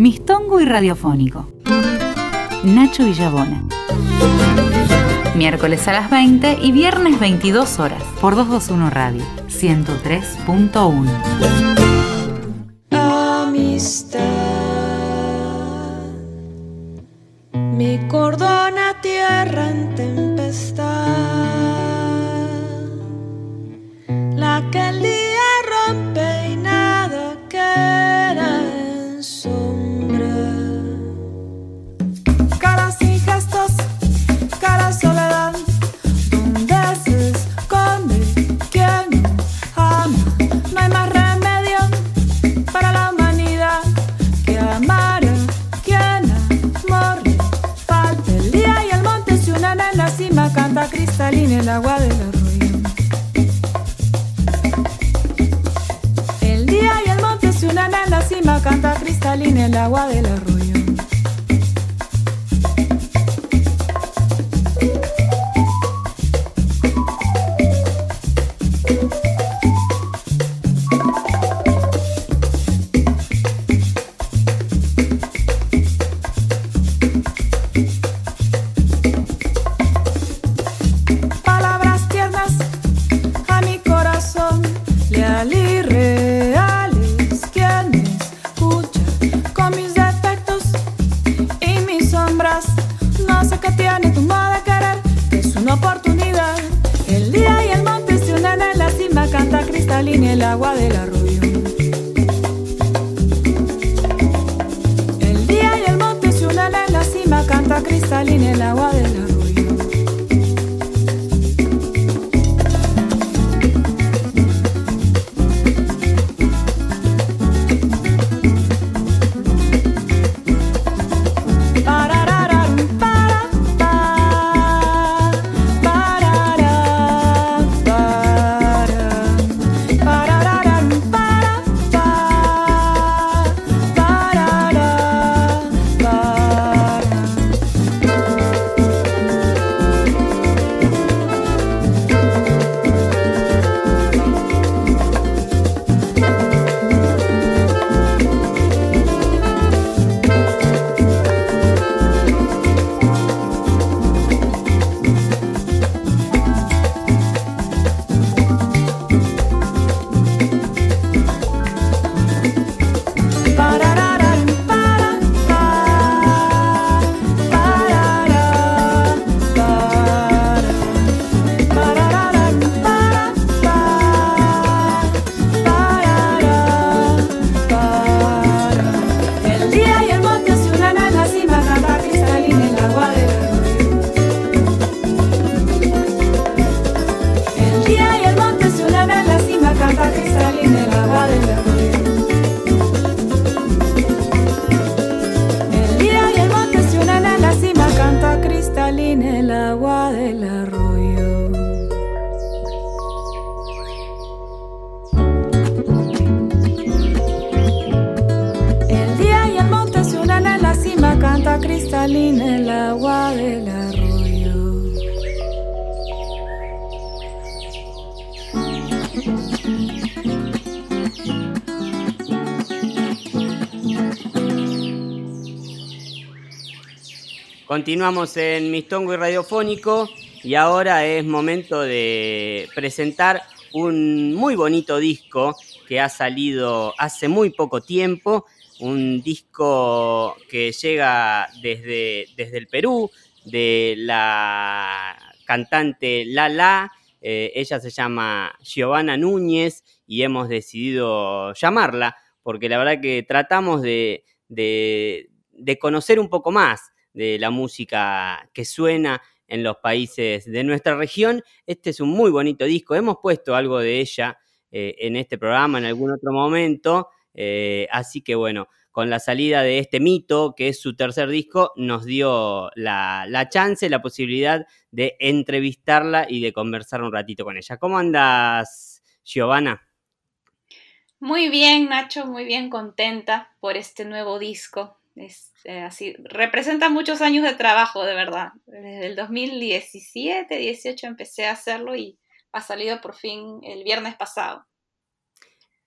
Mistongo y Radiofónico. Nacho Villabona. Miércoles a las 20 y viernes 22 horas por 221 Radio 103.1. Amistad. Mi cordona tierra en tempestad. Cristalina el agua del arroyo. El día y el monte se unen en la cima, canta cristalina el agua del arroyo. Qué tiene tu modo de querer, que es una oportunidad. El día y el monte se unen en la cima, canta cristalina el agua del arroyo. El día y el monte se unen en la cima, canta cristalina el agua del arroyo. Continuamos en Mistongo y Radiofónico y ahora es momento de presentar un muy bonito disco que ha salido hace muy poco tiempo, un disco que llega desde, desde el Perú, de la cantante Lala, eh, ella se llama Giovanna Núñez y hemos decidido llamarla porque la verdad que tratamos de, de, de conocer un poco más de la música que suena en los países de nuestra región. Este es un muy bonito disco. Hemos puesto algo de ella eh, en este programa en algún otro momento. eh, así que bueno, con la salida de este mito, que es su tercer disco, nos dio la, la chance, la posibilidad de entrevistarla y de conversar un ratito con ella. ¿Cómo andas, Giovanna? Muy bien, Nacho, muy bien, contenta por este nuevo disco. Es eh, así, representa muchos años de trabajo, de verdad. Desde el 2017, 18 empecé a hacerlo y ha salido por fin el viernes pasado.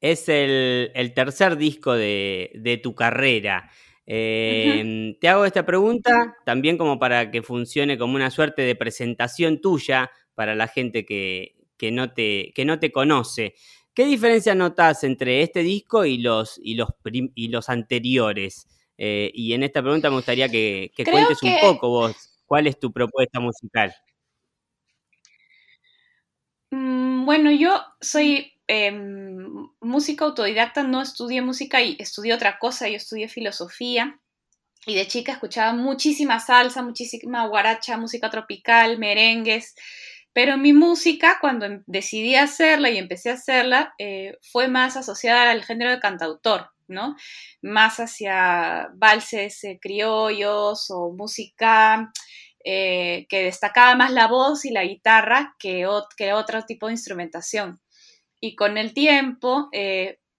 Es el, el tercer disco de, de tu carrera. Eh, te hago esta pregunta también como para que funcione como una suerte de presentación tuya para la gente que, no, te, que no te conoce. ¿Qué diferencia notas entre este disco y los, y los, y los anteriores? Eh, y en esta pregunta me gustaría que, cuentes un poco vos, ¿cuál es tu propuesta musical? Mm, bueno, yo soy em, música autodidacta, no estudié música y estudié otra cosa, yo estudié filosofía. Y de chica escuchaba muchísima salsa, muchísima guaracha, música tropical, merengues. Pero mi música, cuando em, decidí hacerla y empecé a hacerla, eh, fue más asociada al género de cantautor, ¿no? Más hacia valses eh, criollos o música eh, que destacaba más la voz y la guitarra que, que otro tipo de instrumentación. Y con el tiempo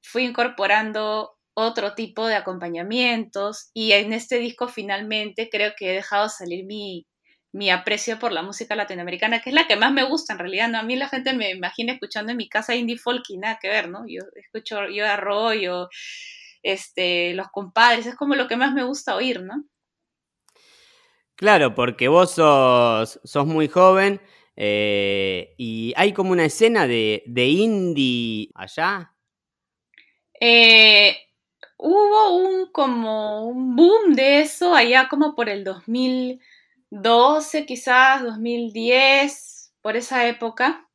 fui incorporando otro tipo de acompañamientos y en este disco finalmente creo que he dejado salir mi, mi aprecio por la música latinoamericana, que es la que más me gusta en realidad, ¿no? A mí la gente me imagina escuchando en mi casa indie folk y nada que ver, ¿no? Yo escucho yo Arroyo, este, Los Compadres, es como lo que más me gusta oír, ¿no? Claro, porque vos sos, sos muy joven eh, y hay como una escena de, de indie allá. Eh, hubo un como un boom de eso allá como por el 2000 12, quizás 2010, por esa época,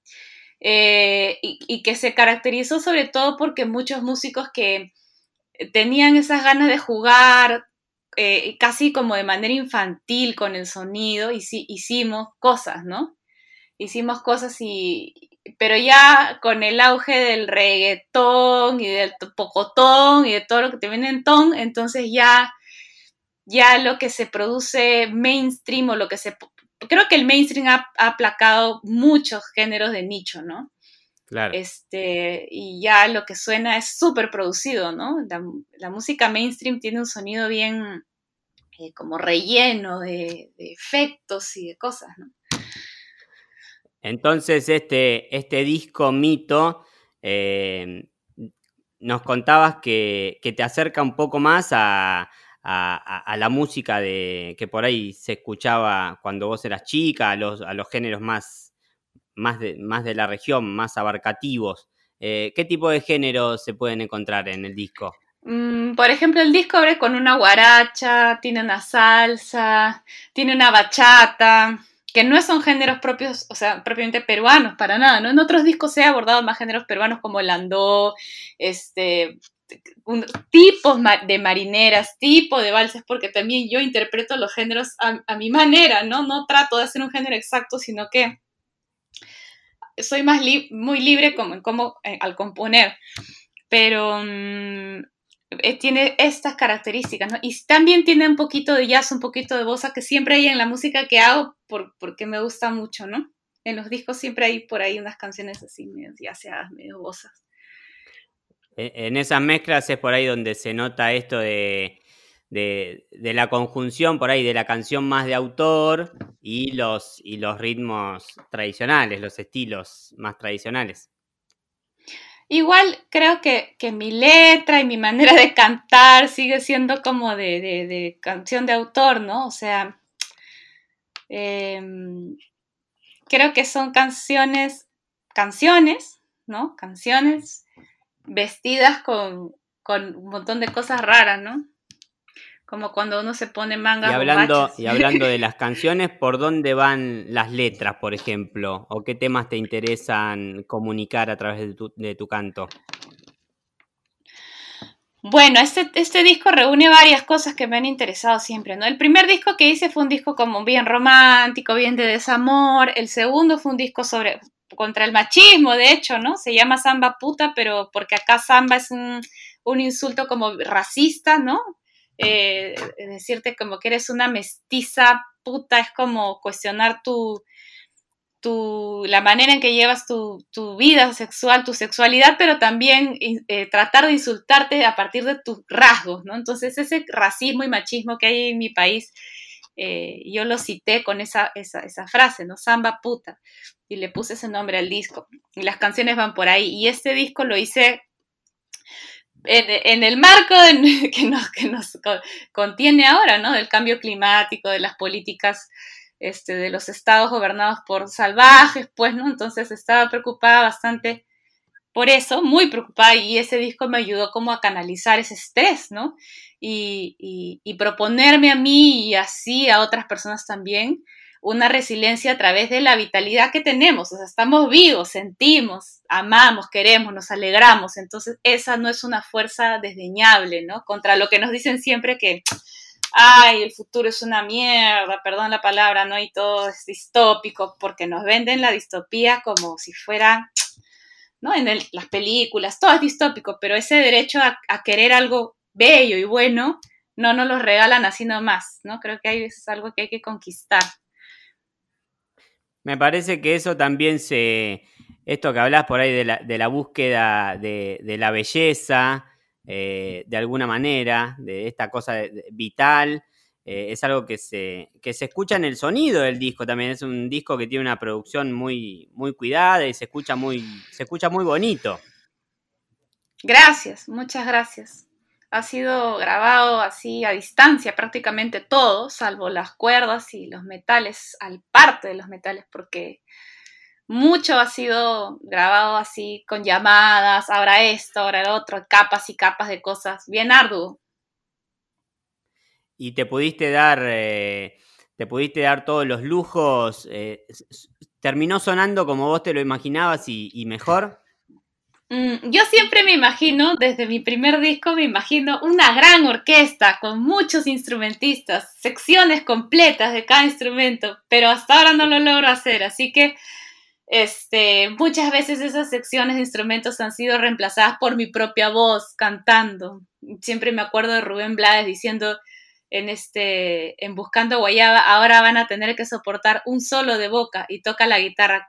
eh, y, que se caracterizó sobre todo porque muchos músicos que tenían esas ganas de jugar eh, casi como de manera infantil con el sonido, y sí, hicimos cosas, ¿no? Hicimos cosas y, pero ya con el auge del reggaetón y del pocotón y de todo lo que te viene en ton, entonces ya ya lo que se produce mainstream o lo que se... Creo que el mainstream ha, aplacado muchos géneros de nicho, ¿no? Claro. Este, y ya lo que suena es súper producido, ¿no? La, música mainstream tiene un sonido bien eh, como relleno de, efectos y de cosas, ¿no? Entonces, este, este disco mito, eh, nos contabas que, te acerca un poco más a, a, la música de, que por ahí se escuchaba cuando vos eras chica, a los, a los géneros más, más, de, más de la región, más abarcativos. Eh, ¿Qué tipo de géneros se pueden encontrar en el disco? Mm, por ejemplo, el disco abre con una guaracha, tiene una salsa, tiene una bachata, que no son géneros propios, o sea, propiamente peruanos, para nada, ¿no? En otros discos se ha abordado más géneros peruanos como el andó, este, tipos de marineras, tipo de valses, porque también yo interpreto los géneros a, mi manera, ¿no? No trato de hacer un género exacto, sino que soy más muy libre como, como eh, al componer, pero mm, eh, tiene estas características, ¿no? Y también tiene un poquito de jazz, un poquito de bossa, que siempre hay en la música que hago por, porque me gusta mucho, ¿no? En los discos siempre hay por ahí unas canciones así medio yaceadas, medio bossas. En esas mezclas es por ahí donde se nota esto de, la conjunción por ahí de la canción más de autor y los, y los ritmos tradicionales, los estilos más tradicionales. Igual creo que, mi letra y mi manera de cantar sigue siendo como de, canción de autor, ¿no? O sea, em, creo que son canciones, canciones, ¿no? Canciones vestidas con, un montón de cosas raras, ¿no? Como cuando uno se pone manga. Y hablando, y hablando de las canciones, ¿por dónde van las letras, por ejemplo? ¿O qué temas te interesan comunicar a través de tu, de tu canto? Bueno, este, este disco reúne varias cosas que me han interesado siempre, ¿no? El primer disco que hice fue un disco como bien romántico, bien de desamor. El segundo fue un disco sobre contra el machismo, de hecho, ¿no? Se llama samba puta, pero porque acá samba es un, insulto como racista, ¿no? Eh, decirte como que eres una mestiza puta es como cuestionar tu, tu, la manera en que llevas tu, vida sexual, tu sexualidad, pero también eh, tratar de insultarte a partir de tus rasgos, ¿no? Entonces ese racismo y machismo que hay en mi país, eh, yo lo cité con esa, esa, esa frase, ¿no? Samba puta y le puse ese nombre al disco. Y las canciones van por ahí. Y este disco lo hice en, el marco que, nos, que nos contiene ahora, ¿no? Del cambio climático, de las políticas este, de los estados gobernados por salvajes, pues, ¿no? Entonces estaba preocupada bastante por eso, muy preocupada, y ese disco me ayudó como a canalizar ese estrés, ¿no? Y, y proponerme a mí y así a otras personas también una resiliencia a través de la vitalidad que tenemos, o sea, estamos vivos, sentimos, amamos, queremos, nos alegramos, entonces esa no es una fuerza desdeñable, ¿no? Contra lo que nos dicen siempre que ay, el futuro es una mierda, perdón la palabra, ¿no? Y todo es distópico, porque nos venden la distopía como si fuera, ¿no? En las películas, todo es distópico, pero ese derecho a, querer algo bello y bueno, no nos lo regalan así nomás, ¿no? Creo que es algo que hay que conquistar. Me parece que eso también se, esto que hablas por ahí de la, búsqueda de, de la belleza, eh, de alguna manera, de esta cosa vital. Eh, es algo que se, que se escucha en el sonido del disco también. Es un disco que tiene una producción muy, muy cuidada y se escucha muy, se escucha muy bonito. Gracias, muchas gracias. Ha sido grabado así a distancia prácticamente todo, salvo las cuerdas y los metales, al parte de los metales, porque mucho ha sido grabado así con llamadas, ahora esto, ahora el otro, capas y capas de cosas, bien arduo. Y te pudiste dar, eh, te pudiste dar todos los lujos, eh, terminó sonando como vos te lo imaginabas y, mejor. Mm, yo siempre me imagino, desde mi primer disco, me imagino una gran orquesta con muchos instrumentistas, secciones completas de cada instrumento, pero hasta ahora no lo logro hacer, así que este, muchas veces esas secciones de instrumentos han sido reemplazadas por mi propia voz cantando. Siempre me acuerdo de Rubén Blades diciendo en este en Buscando Guayaba, ahora van a tener que soportar un solo de boca y toca la guitarra.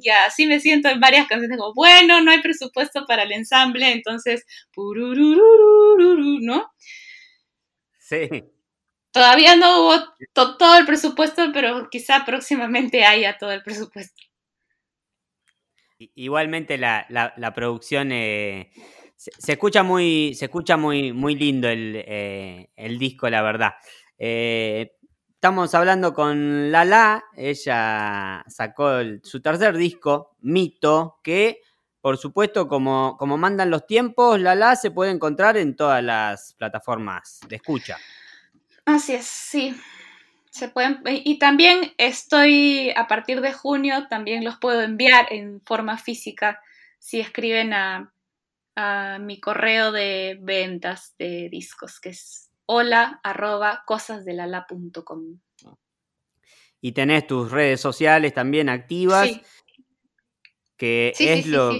Y así me siento en varias canciones como, bueno, no hay presupuesto para el ensamble, entonces, ¿no? Sí. Todavía no hubo todo el presupuesto, pero quizá próximamente haya todo el presupuesto. Igualmente la, producción eh, se, escucha muy, se escucha muy, muy lindo el, eh, disco, la verdad. Eh, estamos hablando con Lala, ella sacó su tercer disco, Mito, que por supuesto, como, como mandan los tiempos, Lala se puede encontrar en todas las plataformas de escucha. Así es, sí. Se pueden, y también estoy, a partir de junio, también los puedo enviar en forma física si escriben a, mi correo de ventas de discos, que es hola arroba cosasdelala.com. Y tenés tus redes sociales también activas, que es lo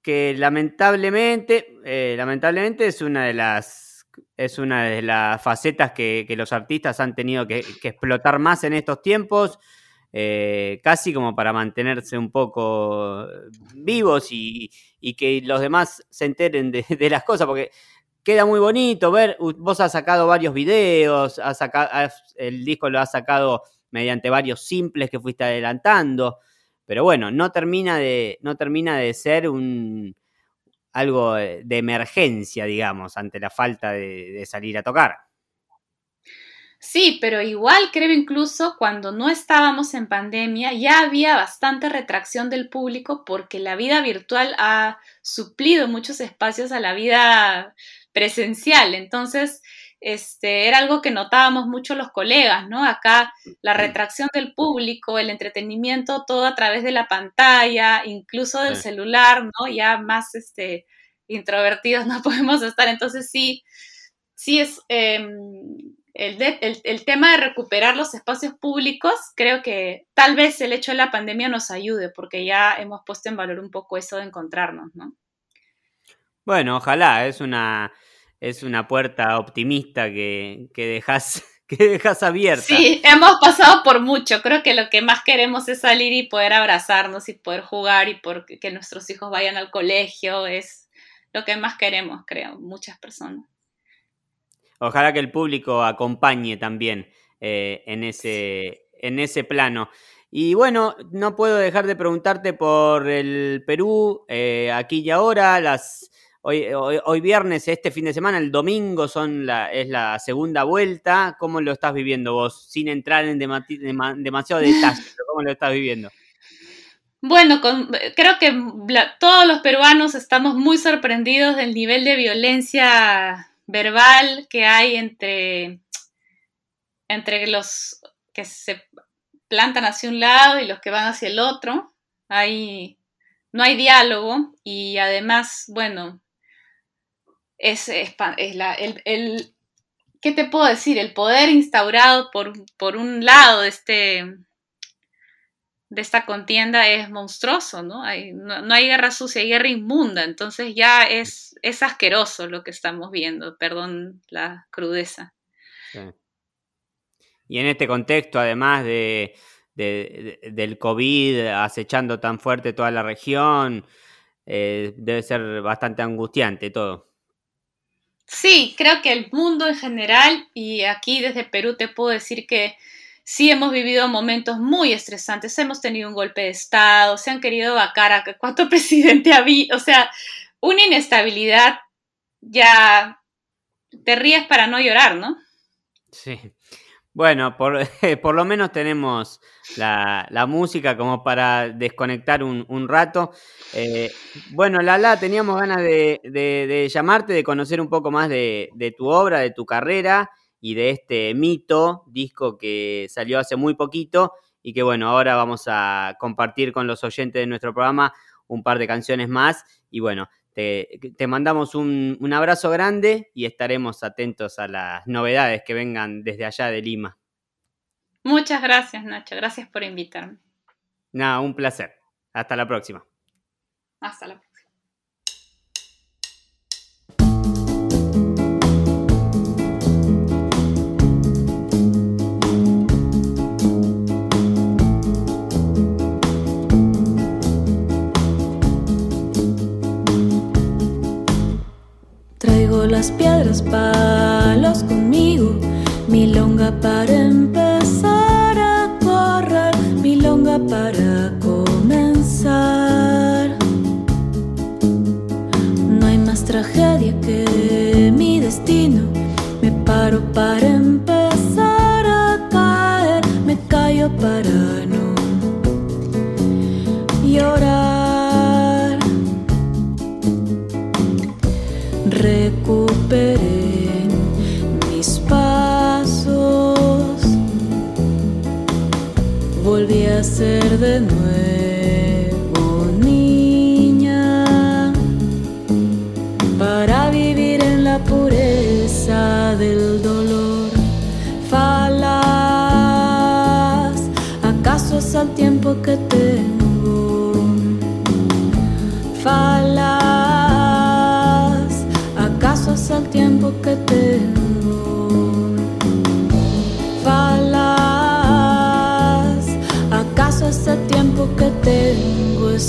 que lamentablemente, eh, lamentablemente es una de las es una de las facetas que, los artistas han tenido que, explotar más en estos tiempos, eh, casi como para mantenerse un poco vivos y, que los demás se enteren de, las cosas, porque queda muy bonito ver, vos has sacado varios videos, el disco lo has sacado mediante varios simples que fuiste adelantando, pero bueno, no termina de, no termina de ser un algo de emergencia, digamos, ante la falta de, salir a tocar. Sí, pero igual creo incluso cuando no estábamos en pandemia ya había bastante retracción del público porque la vida virtual ha suplido muchos espacios a la vida presencial. Entonces, este, era algo que notábamos mucho los colegas, ¿no? Acá la retracción del público, el entretenimiento, todo a través de la pantalla, incluso del celular, ¿no? Ya más este, introvertidos no podemos estar. Entonces sí, sí es em, el, el, tema de recuperar los espacios públicos, creo que tal vez el hecho de la pandemia nos ayude, porque ya hemos puesto en valor un poco eso de encontrarnos, ¿no? Bueno, ojalá, es una es una puerta optimista que, que dejas que dejas abierta. Sí, hemos pasado por mucho. Creo que lo que más queremos es salir y poder abrazarnos y poder jugar y por que nuestros hijos vayan al colegio. Es lo que más queremos, creo, muchas personas. Ojalá que el público acompañe también eh, en, ese, en ese plano. Y bueno, no puedo dejar de preguntarte por el Perú, eh, aquí y ahora, las Hoy, hoy, viernes, este fin de semana, el domingo son la, es la segunda vuelta. ¿Cómo lo estás viviendo vos? Sin entrar en demasiado detalle, ¿cómo lo estás viviendo? Bueno, creo que todos los peruanos estamos muy sorprendidos del nivel de violencia verbal que hay entre, entre los que se plantan hacia un lado y los que van hacia el otro. Hay, no hay diálogo y además, bueno, es, la, el, ¿qué te puedo decir? El poder instaurado por, por un lado de, este, de esta contienda es monstruoso, ¿no? Hay, no, hay guerra sucia, hay guerra inmunda, entonces ya es, es asqueroso lo que estamos viendo, perdón la crudeza. Y en este contexto, además de, del COVID acechando tan fuerte toda la región, eh, debe ser bastante angustiante todo. Sí, creo que el mundo en general, y aquí desde Perú te puedo decir que sí hemos vivido momentos muy estresantes, hemos tenido un golpe de Estado, se han querido vacar a cuánto presidente había, o sea, una inestabilidad ya te ríes para no llorar, ¿no? Sí. Bueno, por, por lo menos tenemos la, música como para desconectar un, rato. Eh, bueno, Lala, teníamos ganas de, llamarte, de conocer un poco más de, tu obra, de tu carrera y de este mito, disco que salió hace muy poquito y que bueno, ahora vamos a compartir con los oyentes de nuestro programa un par de canciones más y bueno, te, mandamos un, abrazo grande y estaremos atentos a las novedades que vengan desde allá de Lima. Muchas gracias, Nacho. Gracias por invitarme. Nada, un placer. Hasta la próxima. Hasta la próxima. Las piedras, palos conmigo, milonga para empezar a correr, milonga para comenzar. No hay más tragedia que mi destino, me paro para empezar a caer, me callo para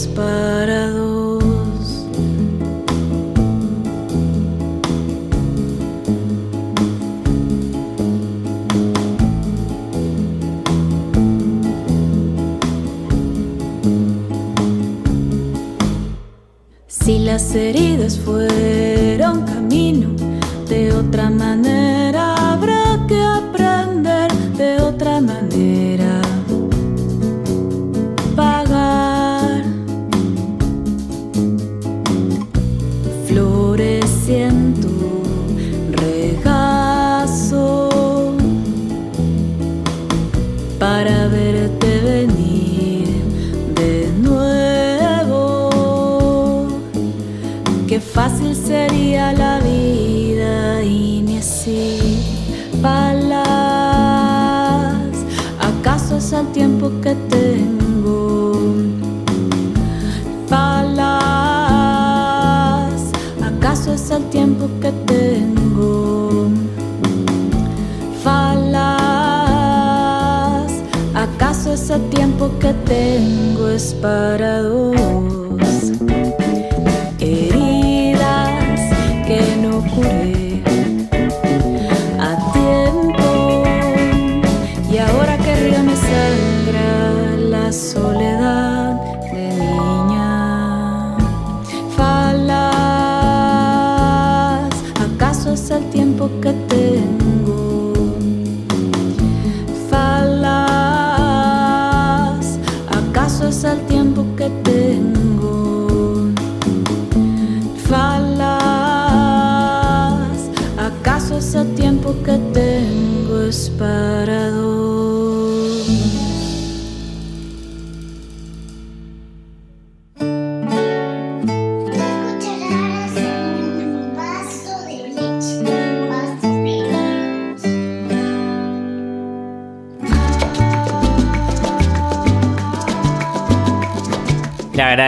para dos? Si las heridas fueron de otra pasos al.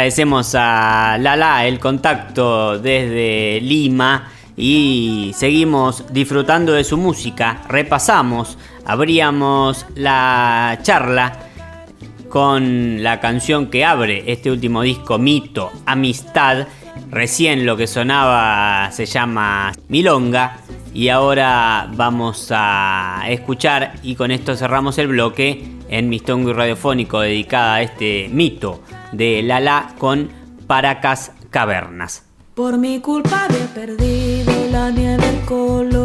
Agradecemos a Lala el contacto desde Lima y seguimos disfrutando de su música. Repasamos, abríamos la charla con la canción que abre este último disco, Mito, Amistad. Recién lo que sonaba se llama Milonga y ahora vamos a escuchar y con esto cerramos el bloque en Mistongo y Radiofónico dedicada a este mito de Lala con Paracas Cavernas. Por mi culpa había perdido la nieve el color.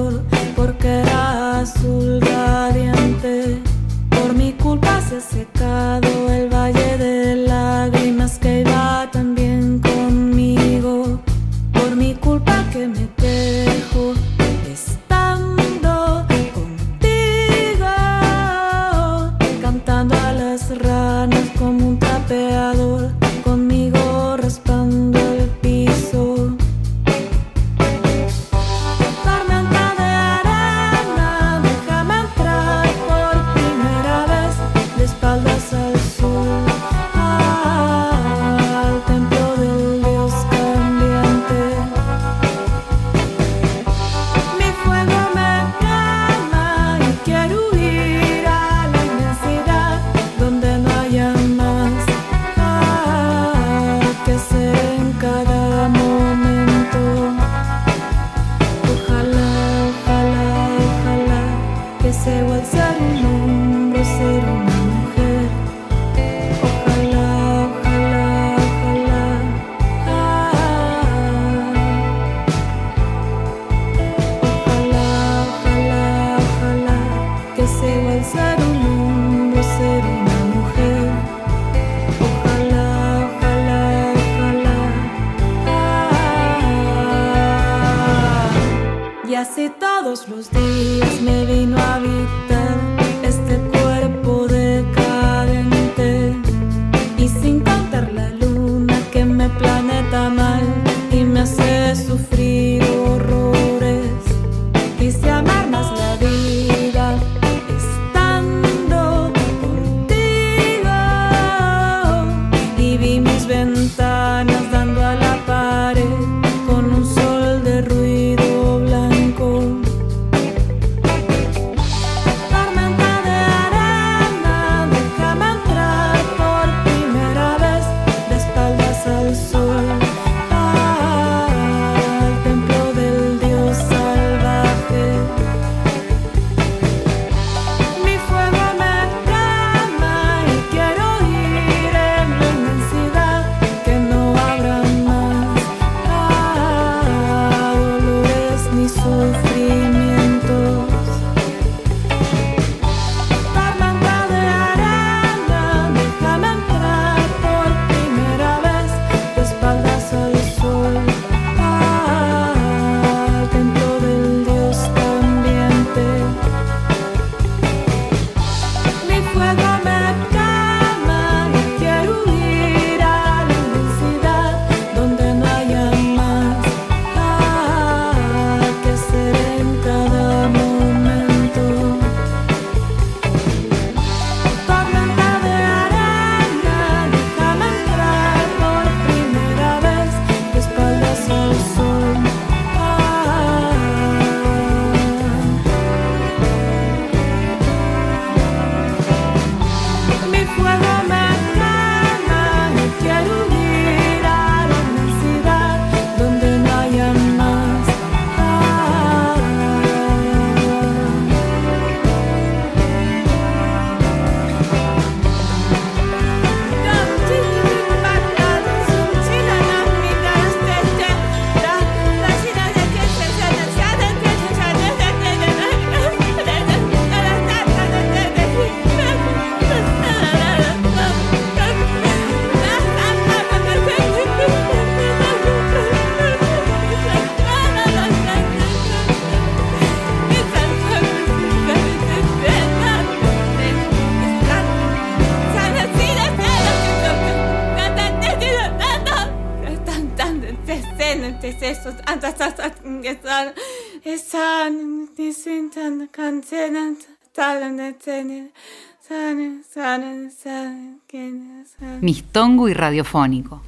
Mistongo y radiofónico.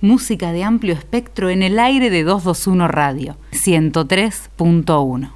Música de amplio espectro en el aire de 221 Radio, 103.1.